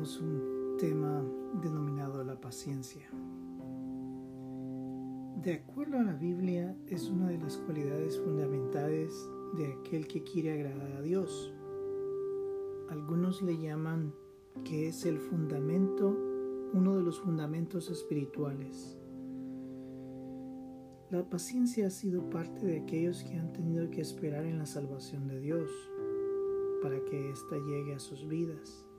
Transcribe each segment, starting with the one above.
un tema denominado la paciencia. De acuerdo a la Biblia, es una de las cualidades fundamentales de aquel que quiere agradar a Dios. Algunos le llaman que es el fundamento, uno de los fundamentos espirituales. La paciencia ha sido parte de aquellos que han tenido que esperar en la salvación de Dios para que ésta llegue a sus vidas.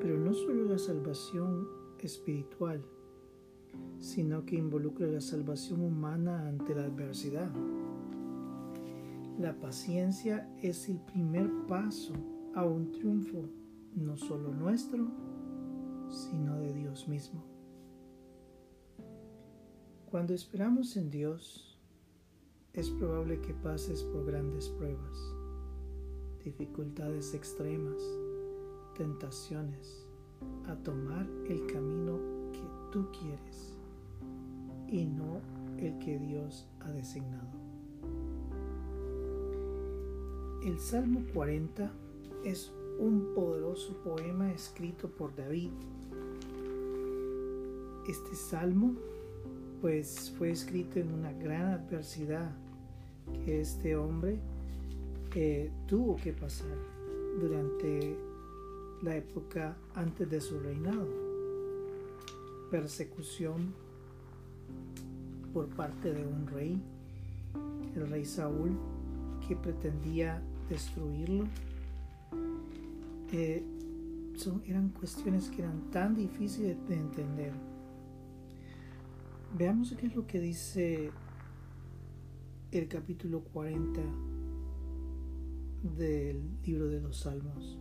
Pero no solo la salvación espiritual, sino que involucra la salvación humana ante la adversidad. La paciencia es el primer paso a un triunfo, no solo nuestro, sino de Dios mismo. Cuando esperamos en Dios, es probable que pases por grandes pruebas, dificultades extremas, tentaciones a tomar el camino que tú quieres y no el que Dios ha designado. El Salmo 40 es un poderoso poema escrito por David. Este salmo pues fue escrito en una gran adversidad que este hombre eh, tuvo que pasar durante la época antes de su reinado. Persecución por parte de un rey, el rey Saúl, que pretendía destruirlo. Eh, eran cuestiones que eran tan difíciles de entender. Veamos qué es lo que dice el capítulo 40 del libro de los Salmos.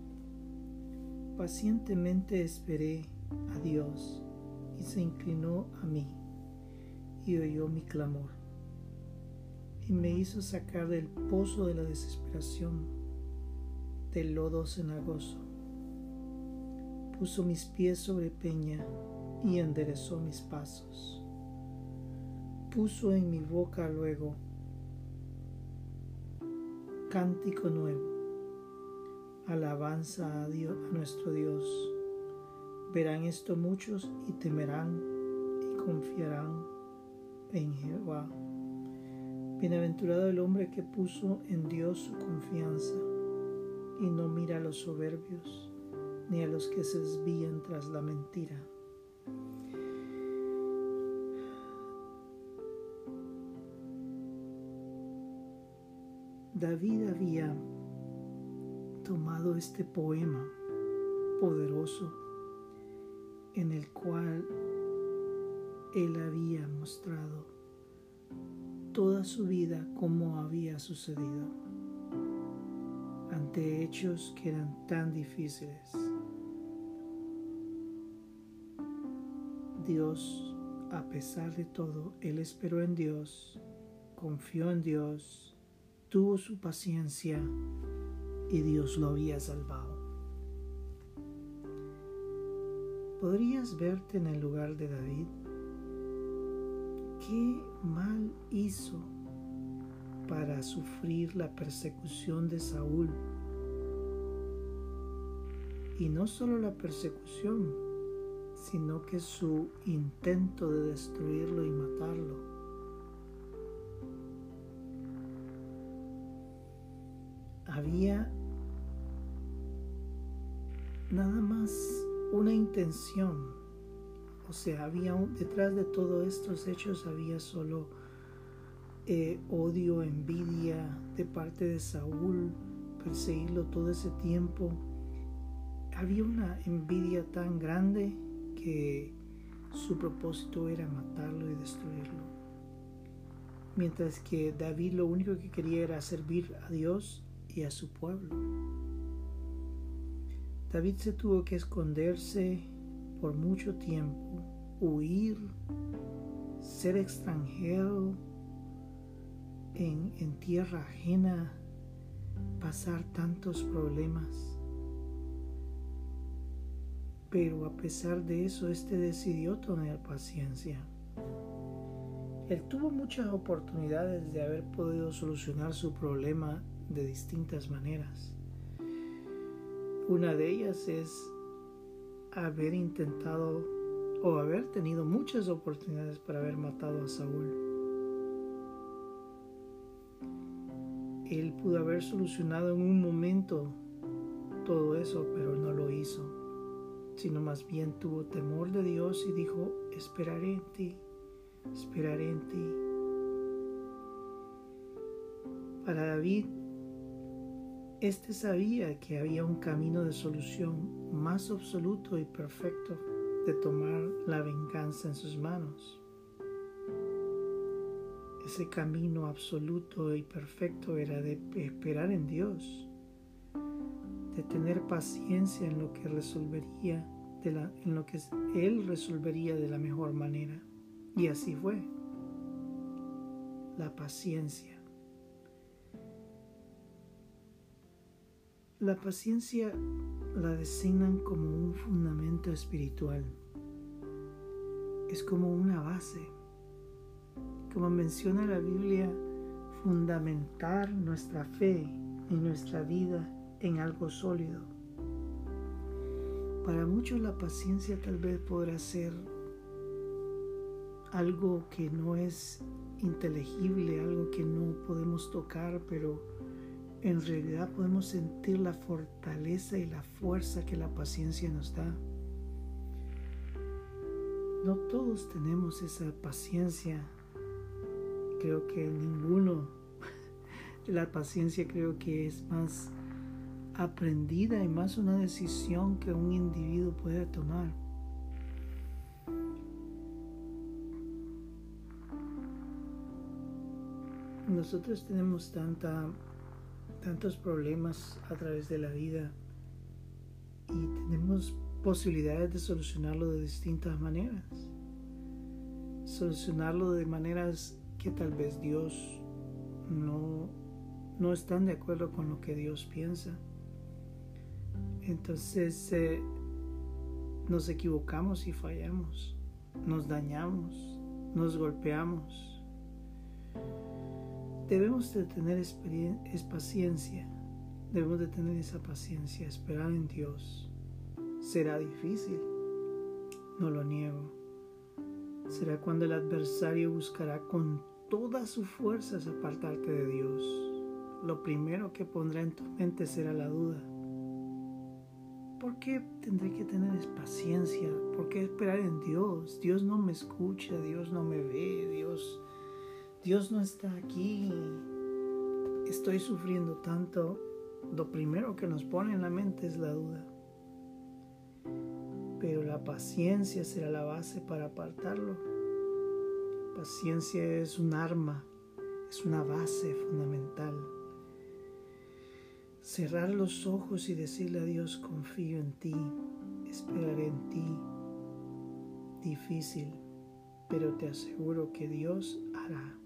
Pacientemente esperé a Dios y se inclinó a mí y oyó mi clamor y me hizo sacar del pozo de la desesperación, del lodo cenagoso. Puso mis pies sobre peña y enderezó mis pasos. Puso en mi boca luego cántico nuevo alabanza a, Dios, a nuestro Dios. Verán esto muchos y temerán y confiarán en Jehová. Bienaventurado el hombre que puso en Dios su confianza y no mira a los soberbios ni a los que se desvían tras la mentira. David había tomado este poema poderoso en el cual él había mostrado toda su vida cómo había sucedido ante hechos que eran tan difíciles. Dios, a pesar de todo, él esperó en Dios, confió en Dios, tuvo su paciencia y Dios lo había salvado. ¿Podrías verte en el lugar de David? ¿Qué mal hizo para sufrir la persecución de Saúl? Y no solo la persecución, sino que su intento de destruirlo y matarlo. Había nada más una intención. O sea, había detrás de todos estos hechos había solo eh, odio, envidia de parte de Saúl, perseguirlo todo ese tiempo. Había una envidia tan grande que su propósito era matarlo y destruirlo. Mientras que David lo único que quería era servir a Dios y a su pueblo. David se tuvo que esconderse por mucho tiempo, huir, ser extranjero en, tierra ajena, pasar tantos problemas. Pero a pesar de eso, este decidió tener paciencia. Él tuvo muchas oportunidades de haber podido solucionar su problema de distintas maneras. Una de ellas es haber intentado o haber tenido muchas oportunidades para haber matado a Saúl. Él pudo haber solucionado en un momento todo eso, pero no lo hizo, sino más bien tuvo temor de Dios y dijo, esperaré en ti, esperaré en ti. Para David, este sabía que había un camino de solución más absoluto y perfecto de tomar la venganza en sus manos. Ese camino absoluto y perfecto era de esperar en Dios, de tener paciencia en lo que resolvería, de la, en lo que Él resolvería de la mejor manera. Y así fue. La paciencia. La paciencia la designan como un fundamento espiritual. Es como una base. Como menciona la Biblia, fundamentar nuestra fe y nuestra vida en algo sólido. Para muchos la paciencia tal vez podrá ser algo que no es inteligible, algo que no podemos tocar, pero en realidad podemos sentir la fortaleza y la fuerza que la paciencia nos da. No todos tenemos esa paciencia. Creo que ninguno. La paciencia creo que es más aprendida y más una decisión que un individuo puede tomar. Nosotros tenemos tanta tantos problemas a través de la vida y tenemos posibilidades de solucionarlo de distintas maneras. Solucionarlo de maneras que tal vez Dios no, no están de acuerdo con lo que Dios piensa. Entonces eh, nos equivocamos y fallamos, nos dañamos, nos golpeamos debemos de tener es paciencia, debemos de tener esa paciencia, esperar en Dios. Será difícil, no lo niego. Será cuando el adversario buscará con todas sus fuerzas apartarte de Dios. Lo primero que pondrá en tu mente será la duda. ¿Por qué tendré que tener paciencia? ¿Por qué esperar en Dios? Dios no me escucha, Dios no me ve, Dios Dios no está aquí, estoy sufriendo tanto, lo primero que nos pone en la mente es la duda. Pero la paciencia será la base para apartarlo. Paciencia es un arma, es una base fundamental. Cerrar los ojos y decirle a Dios, confío en ti, esperaré en ti. Difícil, pero te aseguro que Dios hará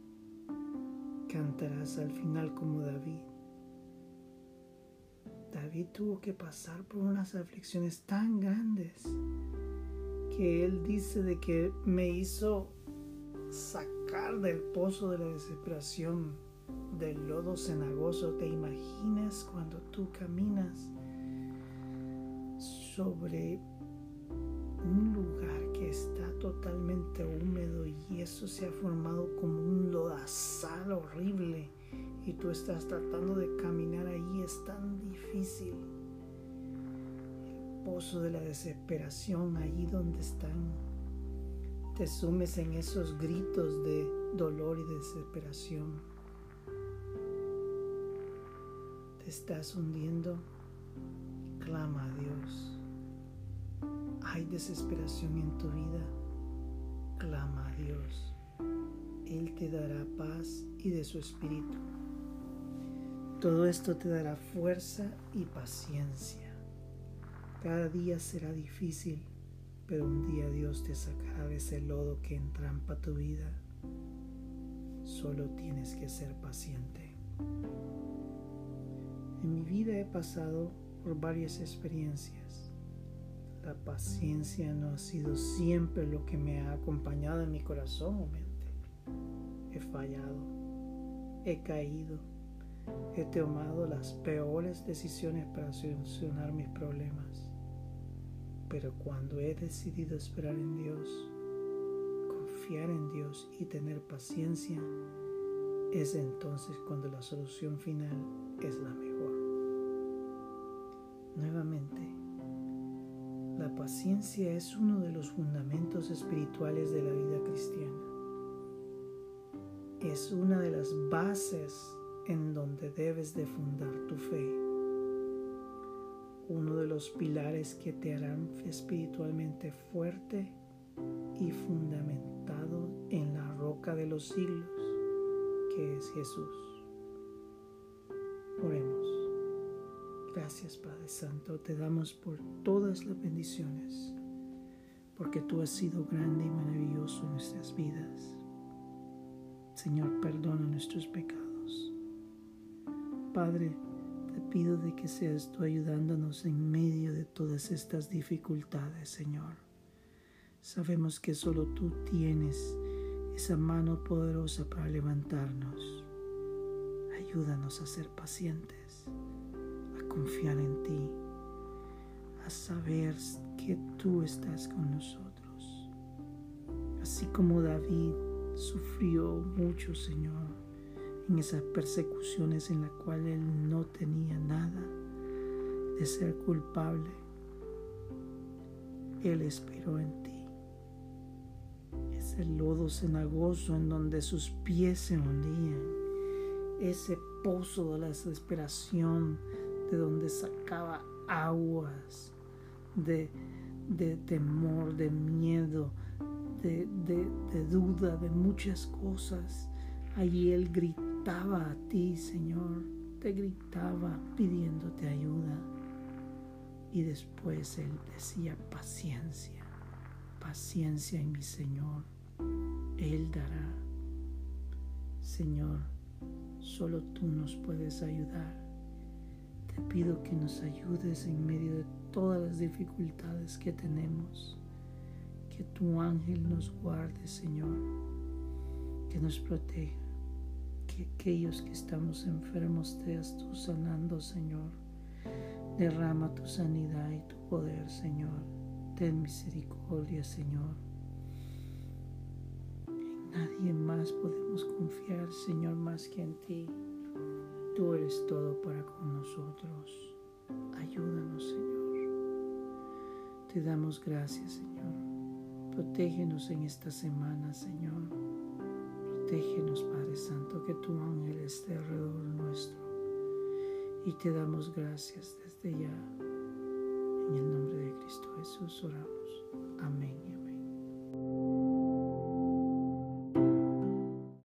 cantarás al final como David. David tuvo que pasar por unas aflicciones tan grandes que él dice de que me hizo sacar del pozo de la desesperación, del lodo cenagoso. ¿Te imaginas cuando tú caminas sobre un lugar que está totalmente húmedo y eso se ha formado como un lodazal horrible y tú estás tratando de caminar ahí, es tan difícil. El pozo de la desesperación, ahí donde están. Te sumes en esos gritos de dolor y desesperación. Te estás hundiendo. Clama a Dios hay desesperación en tu vida, clama a Dios. Él te dará paz y de su espíritu. Todo esto te dará fuerza y paciencia. Cada día será difícil, pero un día Dios te sacará de ese lodo que entrampa tu vida. Solo tienes que ser paciente. En mi vida he pasado por varias experiencias la paciencia no ha sido siempre lo que me ha acompañado en mi corazón o mente. He fallado, he caído, he tomado las peores decisiones para solucionar mis problemas. Pero cuando he decidido esperar en Dios, confiar en Dios y tener paciencia, es entonces cuando la solución final es la mejor. Nuevamente, la paciencia es uno de los fundamentos espirituales de la vida cristiana. Es una de las bases en donde debes de fundar tu fe. Uno de los pilares que te harán espiritualmente fuerte y fundamentado en la roca de los siglos, que es Jesús. Oremos. Gracias Padre Santo, te damos por todas las bendiciones, porque tú has sido grande y maravilloso en nuestras vidas. Señor, perdona nuestros pecados. Padre, te pido de que seas tú ayudándonos en medio de todas estas dificultades, Señor. Sabemos que solo tú tienes esa mano poderosa para levantarnos. Ayúdanos a ser pacientes confiar en ti, a saber que tú estás con nosotros. Así como David sufrió mucho, Señor, en esas persecuciones en las cuales él no tenía nada de ser culpable, él esperó en ti. Ese lodo cenagoso en donde sus pies se hundían, ese pozo de la desesperación de donde sacaba aguas de, temor, de miedo, de, de, duda, de muchas cosas. Allí Él gritaba a ti, Señor, te gritaba pidiéndote ayuda. Y después Él decía, paciencia, paciencia en mi Señor, Él dará. Señor, solo tú nos puedes ayudar. Te pido que nos ayudes en medio de todas las dificultades que tenemos. Que tu ángel nos guarde, Señor. Que nos proteja. Que aquellos que estamos enfermos seas tú sanando, Señor. Derrama tu sanidad y tu poder, Señor. Ten misericordia, Señor. En nadie más podemos confiar, Señor, más que en ti. Tú eres todo para con nosotros. Ayúdanos, Señor. Te damos gracias, Señor. Protégenos en esta semana, Señor. Protégenos, Padre Santo, que tu ángel esté alrededor nuestro. Y te damos gracias desde ya. En el nombre de Cristo Jesús oramos. Amén.